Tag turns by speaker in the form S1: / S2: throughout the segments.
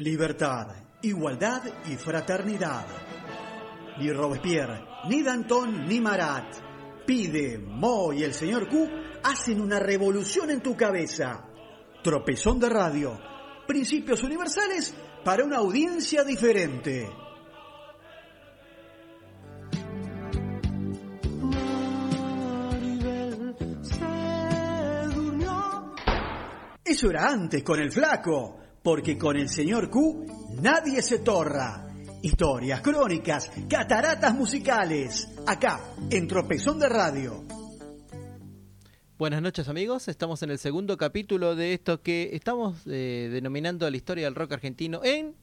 S1: libertad, igualdad y fraternidad. Ni Robespierre, ni Danton, ni Marat. Pide, Mo y el señor Q hacen una revolución en tu cabeza. Tropezón de radio. Principios universales para una audiencia diferente. Eso era antes con el flaco, porque con el señor Q nadie se torra. Historias, crónicas, cataratas musicales, acá, en Tropezón de Radio.
S2: Buenas noches amigos, estamos en el segundo capítulo de esto que estamos eh, denominando la historia del rock argentino en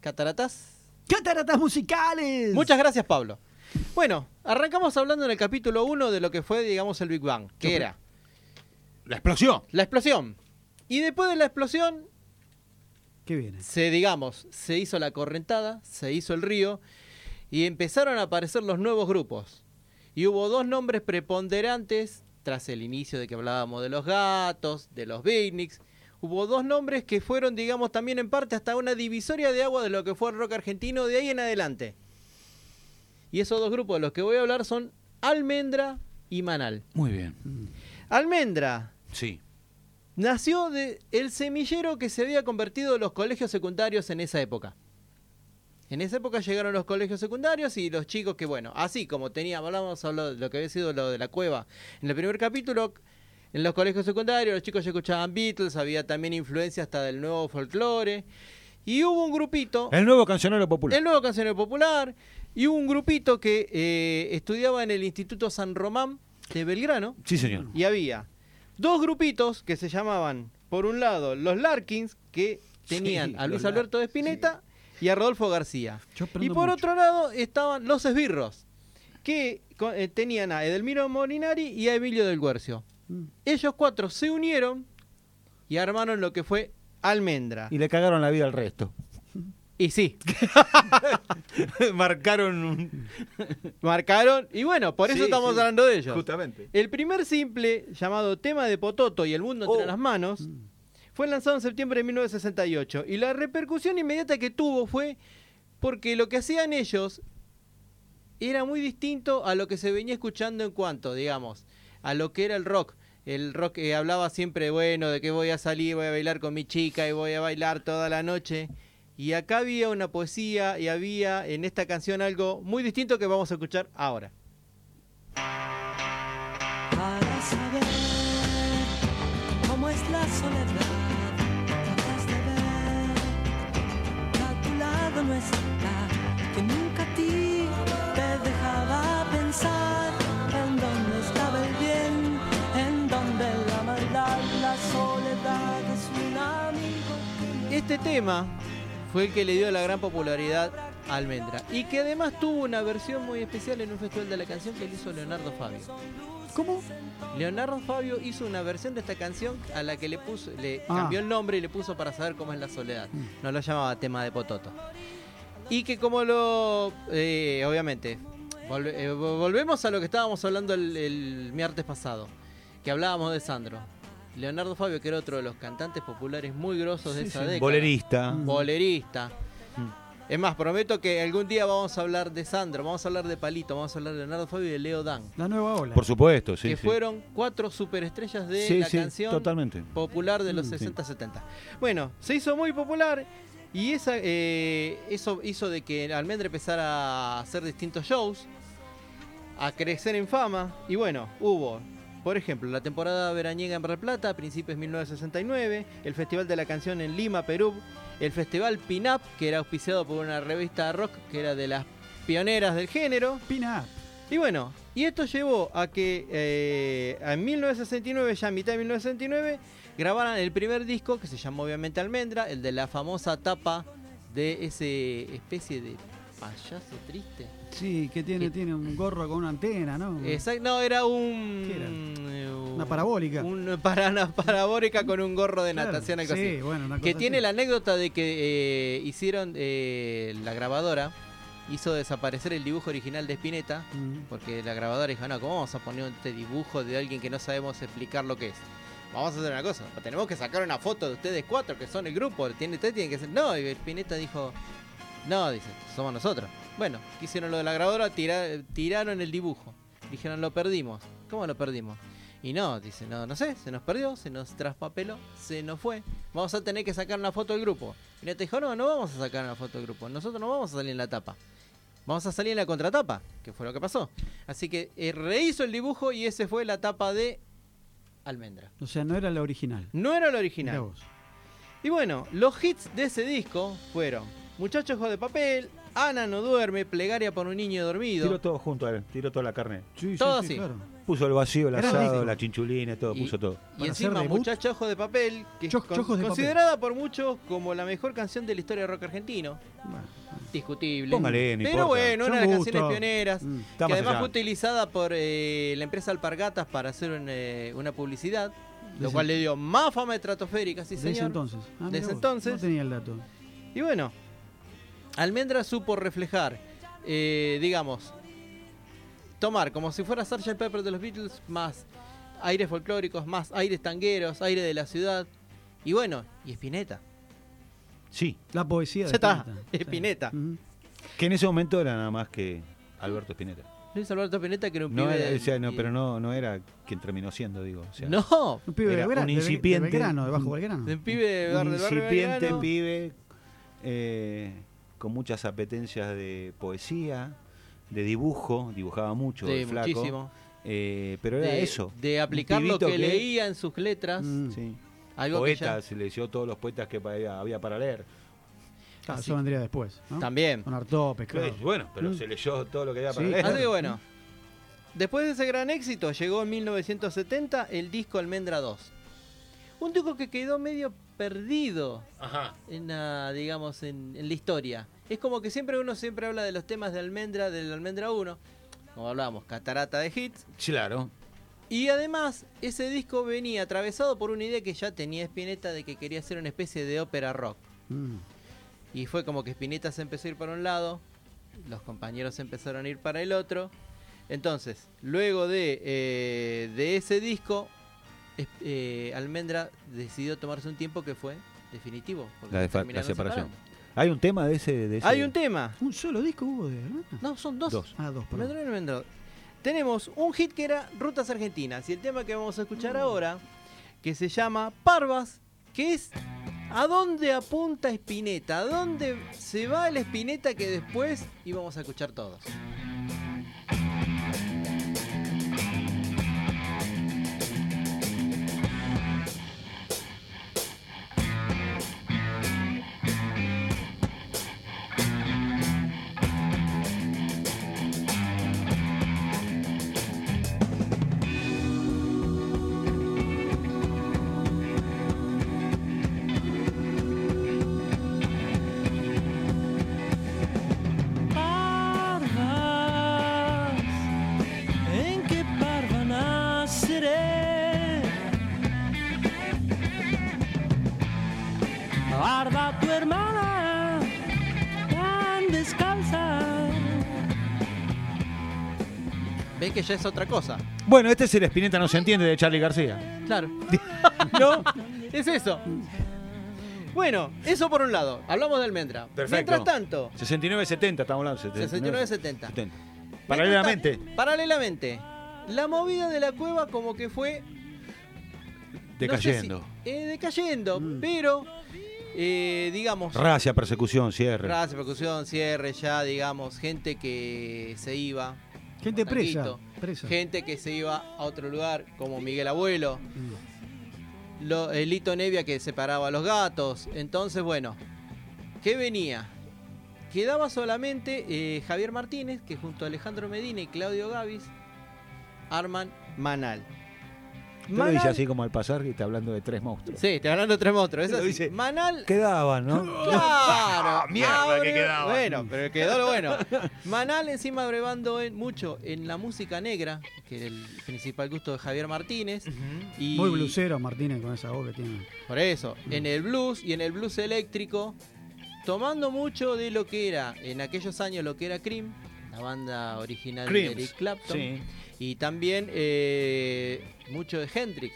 S2: Cataratas.
S1: ¡Cataratas musicales!
S2: Muchas gracias Pablo. Bueno, arrancamos hablando en el capítulo 1 de lo que fue, digamos, el Big Bang, que era
S3: La explosión.
S2: la explosión. Y después de la explosión,
S1: ¿Qué viene?
S2: se, digamos, se hizo la correntada, se hizo el río y empezaron a aparecer los nuevos grupos. Y hubo dos nombres preponderantes tras el inicio de que hablábamos de los gatos, de los beatniks. Hubo dos nombres que fueron, digamos, también en parte hasta una divisoria de agua de lo que fue el rock argentino de ahí en adelante. Y esos dos grupos de los que voy a hablar son Almendra y Manal.
S3: Muy bien.
S2: Almendra
S3: Sí.
S2: Nació de el semillero que se había convertido en los colegios secundarios en esa época. En esa época llegaron los colegios secundarios y los chicos que, bueno, así como teníamos, hablábamos de lo que había sido lo de la cueva en el primer capítulo, en los colegios secundarios los chicos ya escuchaban Beatles, había también influencia hasta del nuevo folclore. Y hubo un grupito,
S3: El nuevo cancionero popular.
S2: el nuevo cancionero popular, y hubo un grupito que eh, estudiaba en el Instituto San Román de Belgrano,
S3: Sí, señor.
S2: y había dos grupitos que se llamaban, por un lado, los Larkins, que tenían
S1: Sí,
S2: a Luis Alberto de Spinetta y a Rodolfo García. Y por
S1: mucho.
S2: otro lado estaban los esbirros, que eh, tenían a Edelmiro Molinari y a Emilio del Guercio.
S1: Mm.
S2: Ellos cuatro se unieron y armaron lo que fue Almendra.
S3: Y le cagaron la vida al resto.
S2: Y sí,
S3: Marcaron un...
S2: marcaron. Y bueno, por eso
S3: Sí,
S2: estamos
S3: sí.
S2: hablando de ellos.
S3: Justamente.
S2: El primer simple, llamado Tema de Pototo y el mundo entre
S3: Oh.
S2: las manos, fue lanzado en septiembre de 1968. Y la repercusión inmediata que tuvo fue porque lo que hacían ellos era muy distinto a lo que se venía escuchando en cuanto, digamos, a lo que era el rock. El rock que hablaba siempre, bueno, de que voy a salir, voy a bailar con mi chica y voy a bailar toda la noche. Y acá había una poesía y había en esta canción algo muy distinto que vamos a escuchar ahora.
S4: para saber cómo es la soledad. Tratas de ver a tu lado no está, que nunca a ti te dejaba pensar en dónde estaba el bien, en dónde la maldad, la soledad es un amigo.
S2: Este tema fue el que le dio la gran popularidad a Almendra y que además tuvo una versión muy especial en un festival de la canción que le hizo Leonardo Fabio.
S1: ¿Cómo?
S2: Leonardo Fabio hizo una versión de esta canción a la que le puso, le
S1: Ah.
S2: cambió el nombre y le puso para saber cómo es la soledad. No lo llamaba tema de Pototo. Y que como lo, eh, obviamente, volve- eh, vo- volvemos a lo que estábamos hablando el, el martes pasado, que hablábamos de Sandro. Leonardo Fabio, que era otro de los cantantes populares muy grosos de
S1: Sí,
S2: esa
S1: sí.
S2: década
S3: Bolerista.
S2: bolerista. Es más, prometo que algún día vamos a hablar de Sandro, vamos a hablar de Palito, vamos a hablar de Leonardo Fabio y de Leo Dan.
S1: La nueva ola.
S3: Por supuesto, sí.
S2: que
S3: sí.
S2: fueron cuatro superestrellas de
S3: Sí,
S2: la
S3: sí,
S2: canción
S3: totalmente.
S2: popular de los
S1: Mm, sí.
S2: 60-70. Bueno, se hizo muy popular y esa, eh, eso hizo de que Almendra empezara a hacer distintos shows, a crecer en fama. Y bueno, hubo, por ejemplo, la temporada veraniega en Mar del Plata, a principios de 1969, el Festival de la Canción en Lima, Perú, el Festival Pin-Up, que era auspiciado por una revista rock que era de las pioneras del género.
S1: Pina.
S2: Y bueno, y esto llevó a que eh, en 1969, ya a mitad de 1969, grabaran el primer disco que se llamó obviamente Almendra, el de la famosa tapa de ese especie de payaso triste.
S1: Sí, que tiene,
S2: ¿Qué?
S1: tiene un gorro con una antena, ¿no?
S2: Exacto, no, era un...
S1: ¿Qué era?
S2: eh,
S1: Una parabólica.
S2: Un, para, una parabólica con un gorro de
S1: Claro,
S2: natación, algo
S1: sí,
S2: así.
S1: bueno, una
S2: Que
S1: cosa
S2: tiene
S1: así.
S2: la anécdota de que eh, hicieron eh, la grabadora, hizo desaparecer el dibujo original de Spinetta,
S1: Mm.
S2: porque la grabadora dijo, no, ¿cómo vamos a poner este dibujo de alguien que no sabemos explicar lo que es? vamos a hacer una cosa, tenemos que sacar una foto de ustedes cuatro que son el grupo, tiene, ustedes tienen que ser... No, y Spinetta dijo, no, dice, somos nosotros. Bueno, ¿qué hicieron lo de la grabadora? Tira- tiraron el dibujo. Dijeron, lo perdimos. ¿Cómo lo perdimos? Y no, dice, no, no sé, se nos perdió, se nos traspapeló, se nos fue. Vamos a tener que sacar una foto del grupo. Y te dijo, no, no vamos a sacar una foto del grupo. Nosotros no vamos a salir en la tapa. Vamos a salir en la contratapa, que fue lo que pasó. Así que eh, rehizo el dibujo y ese fue la tapa de Almendra.
S1: O sea, no era la original.
S2: No era
S1: Mirá
S2: original. Y bueno, los hits de ese disco fueron Muchacho Ojo de Papel, Ana no duerme, Plegaria por un niño dormido.
S3: Tiró todo junto a él, tiró toda la carne.
S1: Sí, sí,
S2: Todo
S1: sí,
S2: así.
S1: claro.
S3: Puso el vacío, el
S1: Era
S3: asado,
S1: rico.
S3: la chinchulina, todo,
S2: Y-
S3: puso todo.
S2: Y
S1: Para
S2: encima,
S1: hacer debut.
S2: Muchacho Ojo de Papel, que es con-
S1: de Papel.
S2: considerada por muchos como la mejor canción de la historia del rock argentino.
S1: Bueno,
S2: Discutible.
S3: Póngale, no
S2: Pero
S3: importa.
S2: bueno, una de las canciones pioneras.
S1: Mm.
S2: Que
S3: más
S2: además
S3: allá.
S2: fue utilizada por eh, la empresa Alpargatas para hacer un, eh, una publicidad, lo
S1: Desde-
S2: cual le dio más fama estratosférica, sí
S1: de
S2: señor.
S1: ese entonces. Ah,
S2: Desde
S1: vos,
S2: entonces.
S1: No tenía el dato.
S2: Y bueno, Almendra supo reflejar, eh, digamos, tomar como si fuera Sgt. Pepper de los Beatles, más aires folclóricos, más aires tangueros, aire de la ciudad. Y bueno, y Spinetta.
S3: Sí,
S1: La poesía de
S2: está,
S1: Spinetta.
S2: Spinetta.
S3: Que en ese momento era nada más que Alberto Spinetta.
S2: Luis Alberto Spinetta que era un
S3: No
S2: pibe
S3: era,
S2: de-
S3: o sea, no, pero no, no era quien terminó siendo, digo. o sea,
S2: No,
S1: Un pibe de,
S3: Era un
S1: de Be-
S3: incipiente.
S1: de Belgrano, de Bajo Belgrano.
S2: de un pibe de
S3: un incipiente
S2: Belgrano.
S3: pibe eh, con muchas apetencias de poesía, de dibujo, dibujaba mucho,
S2: Sí,
S3: el flaco.
S2: muchísimo.
S3: eh, pero era
S2: de,
S3: eso.
S2: de aplicar lo que,
S3: que-
S2: leía en sus letras.
S1: Mm.
S3: Sí.
S2: Algo que
S3: Poetas, se leyó todos los poetas que había, había para leer.
S2: Así.
S1: eso vendría después. ¿no?
S2: ya- También.
S1: Con Artopes, claro.
S3: Bueno, pero
S1: Mm.
S3: se leyó todo lo que había para
S1: Sí,
S3: leer.
S2: Así que bueno, después de ese gran éxito, llegó en 1970 el disco Almendra 2. Un disco que quedó medio perdido
S3: Ajá.
S2: en la, digamos, en, en la historia. Es como que siempre uno siempre habla de los temas de Almendra, del Almendra 1, como hablábamos, catarata de hits.
S3: Claro.
S2: Y además, ese disco venía atravesado por una idea que ya tenía Spinetta de que quería hacer una especie de ópera rock.
S1: Mm.
S2: Y fue como que Spinetta se empezó a ir para un lado, los compañeros empezaron a ir para el otro. Entonces, luego de, eh, de ese disco, eh, Almendra decidió tomarse un tiempo que fue definitivo. porque
S3: La, separación.
S2: separando.
S3: Hay un tema de ese. De ese-
S2: Hay un tema.
S1: Un solo disco hubo de Almendra?
S2: No, son dos.
S3: Dos.
S1: Ah, dos, perdón.
S2: Almendra y Almendra. Tenemos un hit que era Rutas Argentinas y el tema que vamos a escuchar ahora, que se llama Parvas, que es ¿A dónde apunta Spinetta? ¿A dónde se va el Spinetta que después íbamos a escuchar todos? Ven que ya es otra cosa.
S3: Bueno, este es el Spinetta no se entiende de Charlie García.
S2: Claro. no, es eso. Bueno, eso por un lado. Hablamos de Almendra.
S3: Perfecto.
S2: Mientras tanto,
S3: 69-70, estamos hablando.
S2: 69-70.
S3: 70. Paralelamente,
S2: Paralelamente, la movida de la cueva como que fue
S3: decayendo.
S2: No sé si- eh, decayendo,
S1: Mm.
S2: pero eh, digamos,
S3: Racia, persecución, cierre.
S2: raza, percusión, cierre, ya digamos, gente que se iba,
S1: Gente presa.
S2: Gente que se iba a otro lugar, como Miguel Abuelo,
S1: Mm.
S2: lo, el Lito Nevia que separaba a los gatos. Entonces, bueno, ¿qué venía? Quedaba solamente eh, Javier Martínez, que junto a Alejandro Medina y Claudio Gavis arman Manal.
S3: Usted lo dice así como al pasar y está hablando de tres monstruos.
S2: Sí, te hablando de tres monstruos.
S3: Lo
S2: Eso
S3: dice.
S2: Manal
S3: Quedaban, ¿no?
S2: Claro.
S3: mierda, que
S2: abre-
S3: quedaba.
S2: Bueno, pero quedó lo bueno. Manal encima abrevando en, mucho en la música negra, que era el principal gusto de Javier Martínez. y
S1: Muy blusero Martínez con esa voz que tiene.
S2: Por eso, en el blues y en el blues eléctrico, tomando mucho de lo que era en aquellos años lo que era Cream, la banda original
S3: Creams.
S2: de Eric Clapton,
S3: Sí.
S2: y también eh, mucho de Hendrix.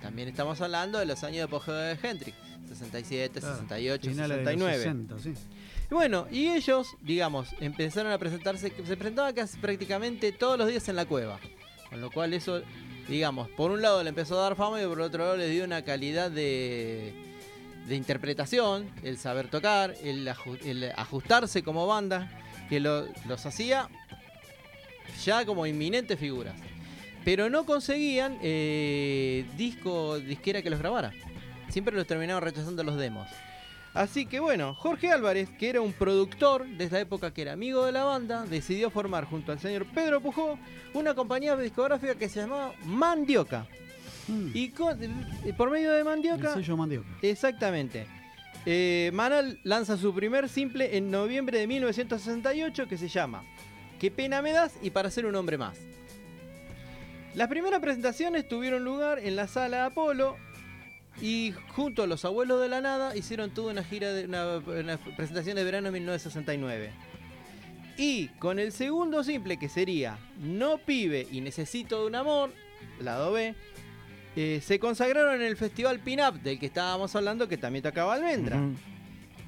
S2: También estamos hablando de los años de apogeo de Hendrix, 67,
S1: Claro,
S2: 68,
S1: finales de los
S2: 69.
S1: 60, sí.
S2: Y bueno, y ellos, digamos, empezaron a presentarse, se presentaban casi prácticamente todos los días en la cueva. Con lo cual eso, digamos, por un lado le empezó a dar fama y por otro lado les dio una calidad de, de interpretación, el saber tocar, el, aju- el ajustarse como banda, que lo- los hacía ya como inminentes figuras. Pero no conseguían eh, disco, disquera que los grabara. Siempre los terminaban rechazando los demos. Así que bueno, Jorge Álvarez, que era un productor de esa época que era amigo de la banda, decidió formar junto al señor Pedro Pujó una compañía discográfica que se llamaba Mandioca.
S1: Mm,
S2: Y con- por medio de
S1: el
S2: Mandioca,
S1: sello mandioca.
S2: exactamente, eh, Manal lanza su primer simple en noviembre de 1968 que se llama Qué pena me das y para ser un hombre más. Las primeras presentaciones tuvieron lugar en la sala Apolo y junto a los abuelos de la nada hicieron toda una gira de una, una presentación de verano en 1969. Y con el segundo simple que sería No pibe y necesito de un amor, lado B, eh, se consagraron en el festival Pin Up del que estábamos hablando que también tocaba Almendra.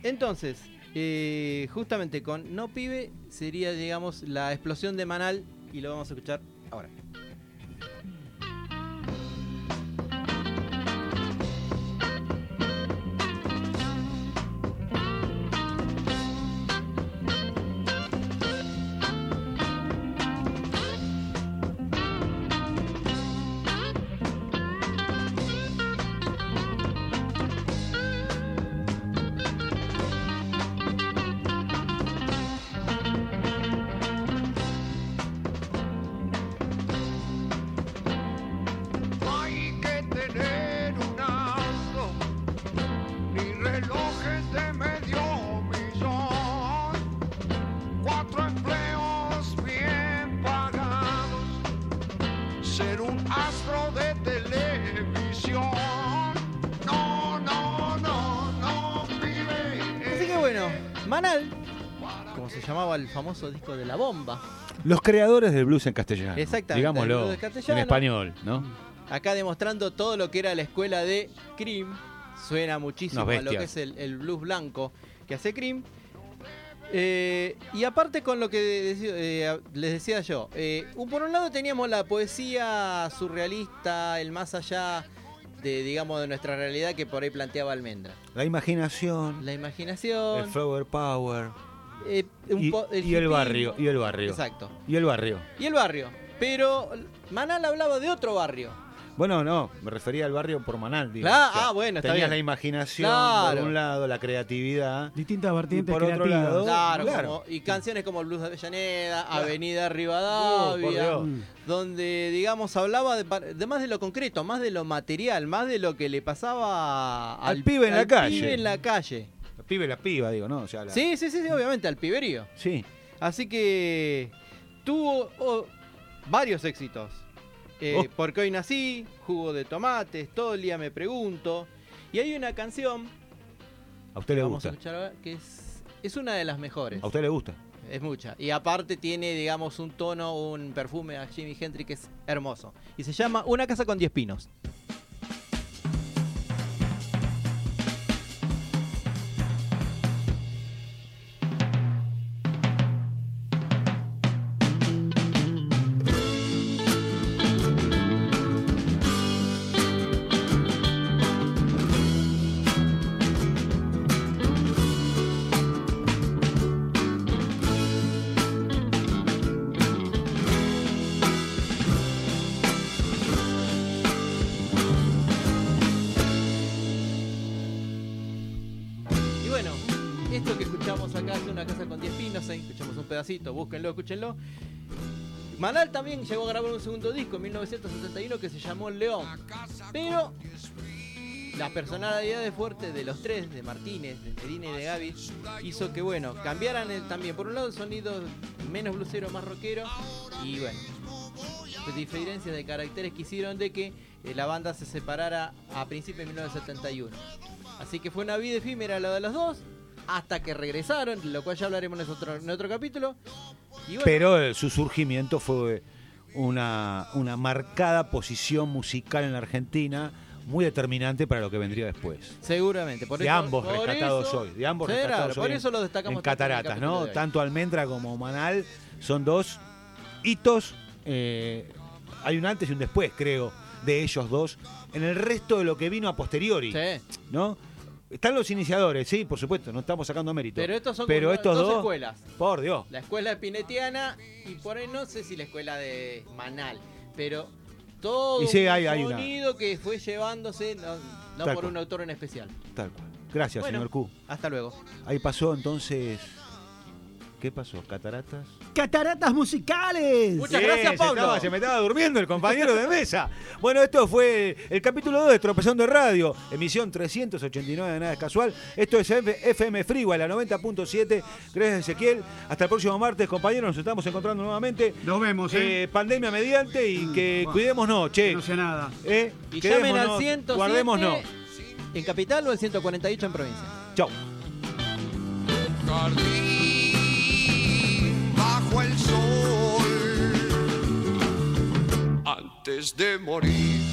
S2: Entonces, eh, justamente con No Pibe sería, digamos, la explosión de Manal y lo vamos a escuchar ahora. Como se llamaba el famoso disco de la bomba,
S3: Los creadores del blues en castellano.
S2: Exactamente,
S3: Digámoslo.
S2: castellano.
S3: En español, ¿no?
S2: acá demostrando todo lo que era la escuela de Cream, suena muchísimo a lo que es el, el blues blanco que hace Cream. Eh, y aparte con lo que eh, les decía yo, eh, un- por un lado teníamos la poesía surrealista, el más allá de, digamos, de nuestra realidad que por ahí planteaba Almendra.
S3: La imaginación,
S2: La imaginación,
S3: el flower power
S2: eh, un
S3: y,
S2: po-
S3: y el barrio. Y el barrio.
S2: Exacto.
S3: Y el barrio.
S2: Y el barrio. Pero Manal hablaba de otro barrio.
S3: Bueno, no, me refería al barrio por Manal. digo.
S2: Claro, ah, bueno, está
S3: tenías
S2: bien.
S3: la imaginación
S2: Claro.
S3: por un lado, la creatividad.
S1: Distintas vertientes
S3: Y por otro lado-
S2: Claro,
S3: claro.
S2: como- y canciones como Blues de Avellaneda, Avenida
S3: por
S2: Rivadavia.
S1: Mm.
S2: donde, digamos, hablaba de, de más de lo concreto, más de lo material, más de lo que le pasaba
S3: Al pibe en la calle.
S2: pibe en la calle.
S3: El pibe la piba, digo, ¿no? O sea, la-
S2: Sí, sí, sí, sí, obviamente, al piberío.
S3: Sí.
S2: Así que tuvo oh, varios éxitos. Eh,
S3: Oh.
S2: Porque hoy nací, jugo de tomates, todo el día me pregunto. Y hay una canción
S3: A usted le
S2: vamos
S3: gusta.
S2: a escuchar ahora que es, es una de las mejores.
S3: A usted le gusta.
S2: Es mucha. Y aparte tiene, digamos, un tono, un perfume a Jimi Hendrix que es hermoso. Y se llama Una casa con 10 pinos. Pedacito, búsquenlo, escúchenlo. Manal también llegó a grabar un segundo disco en 1971 que se llamó León. Pero la personalidad fuerte de los tres, de Martínez, de Medina y de Gaby, hizo que, bueno, cambiaran el- también, por un lado, el sonido menos blusero, más rockero, y bueno, de diferencias de caracteres que hicieron de que eh, la banda se separara a principios de 1971. Así que fue una vida efímera la de los dos, hasta que regresaron, lo cual ya hablaremos en otro, en otro capítulo. Y bueno,
S3: Pero eh, su surgimiento fue una, una marcada posición musical en la Argentina, muy determinante para lo que vendría después.
S2: Seguramente. Por
S3: de
S2: eso-
S3: ambos
S2: por
S3: rescatados
S2: eso-
S3: hoy, de ambos
S2: Sí,
S3: rescatados hoy
S2: por
S3: en-
S2: eso lo destacamos
S3: en cataratas, ¿no? Tanto Almendra como Manal son dos hitos. eh, hay un antes y un después, creo, de ellos dos en el resto de lo que vino a posteriori,
S2: Sí.
S3: ¿no? Están los iniciadores, sí, por supuesto, no estamos sacando mérito.
S2: Pero estos son
S3: Pero
S2: como
S3: estos
S2: dos
S3: dos,
S2: escuelas.
S3: por Dios.
S2: La escuela pinetiana y por ahí no sé si la escuela de Manal, pero todo
S3: Y sí,
S2: un
S3: hay- hay una-
S2: sonido que fue llevándose no, por
S3: cual.
S2: un autor en especial.
S3: Tal cual. Gracias,
S2: Bueno.
S3: señor Q.
S2: Hasta luego.
S3: Ahí pasó entonces. ¿Qué pasó? ¿Cataratas?
S1: Cataratas musicales.
S2: Muchas
S3: Sí,
S2: gracias,
S3: se
S2: Pablo.
S3: estaba- se me estaba durmiendo el compañero de mesa. Bueno, esto fue el capítulo 2 de Tropezón de Radio, emisión 389 de Nada es Casual. Esto es FM Frigua, la 90.7. Gracias, Ezequiel. Hasta el próximo martes, compañeros. Nos estamos encontrando nuevamente.
S1: Nos vemos, ¿eh?
S3: Eh, pandemia mediante y que
S1: Bueno,
S3: cuidémonos, che.
S1: Que no sea nada.
S3: Eh,
S2: Y llamen al
S3: quedémonos,
S2: 107
S3: Guardémonos.
S2: en capital o el 148 en provincia.
S3: Chau.
S5: Antes de morir.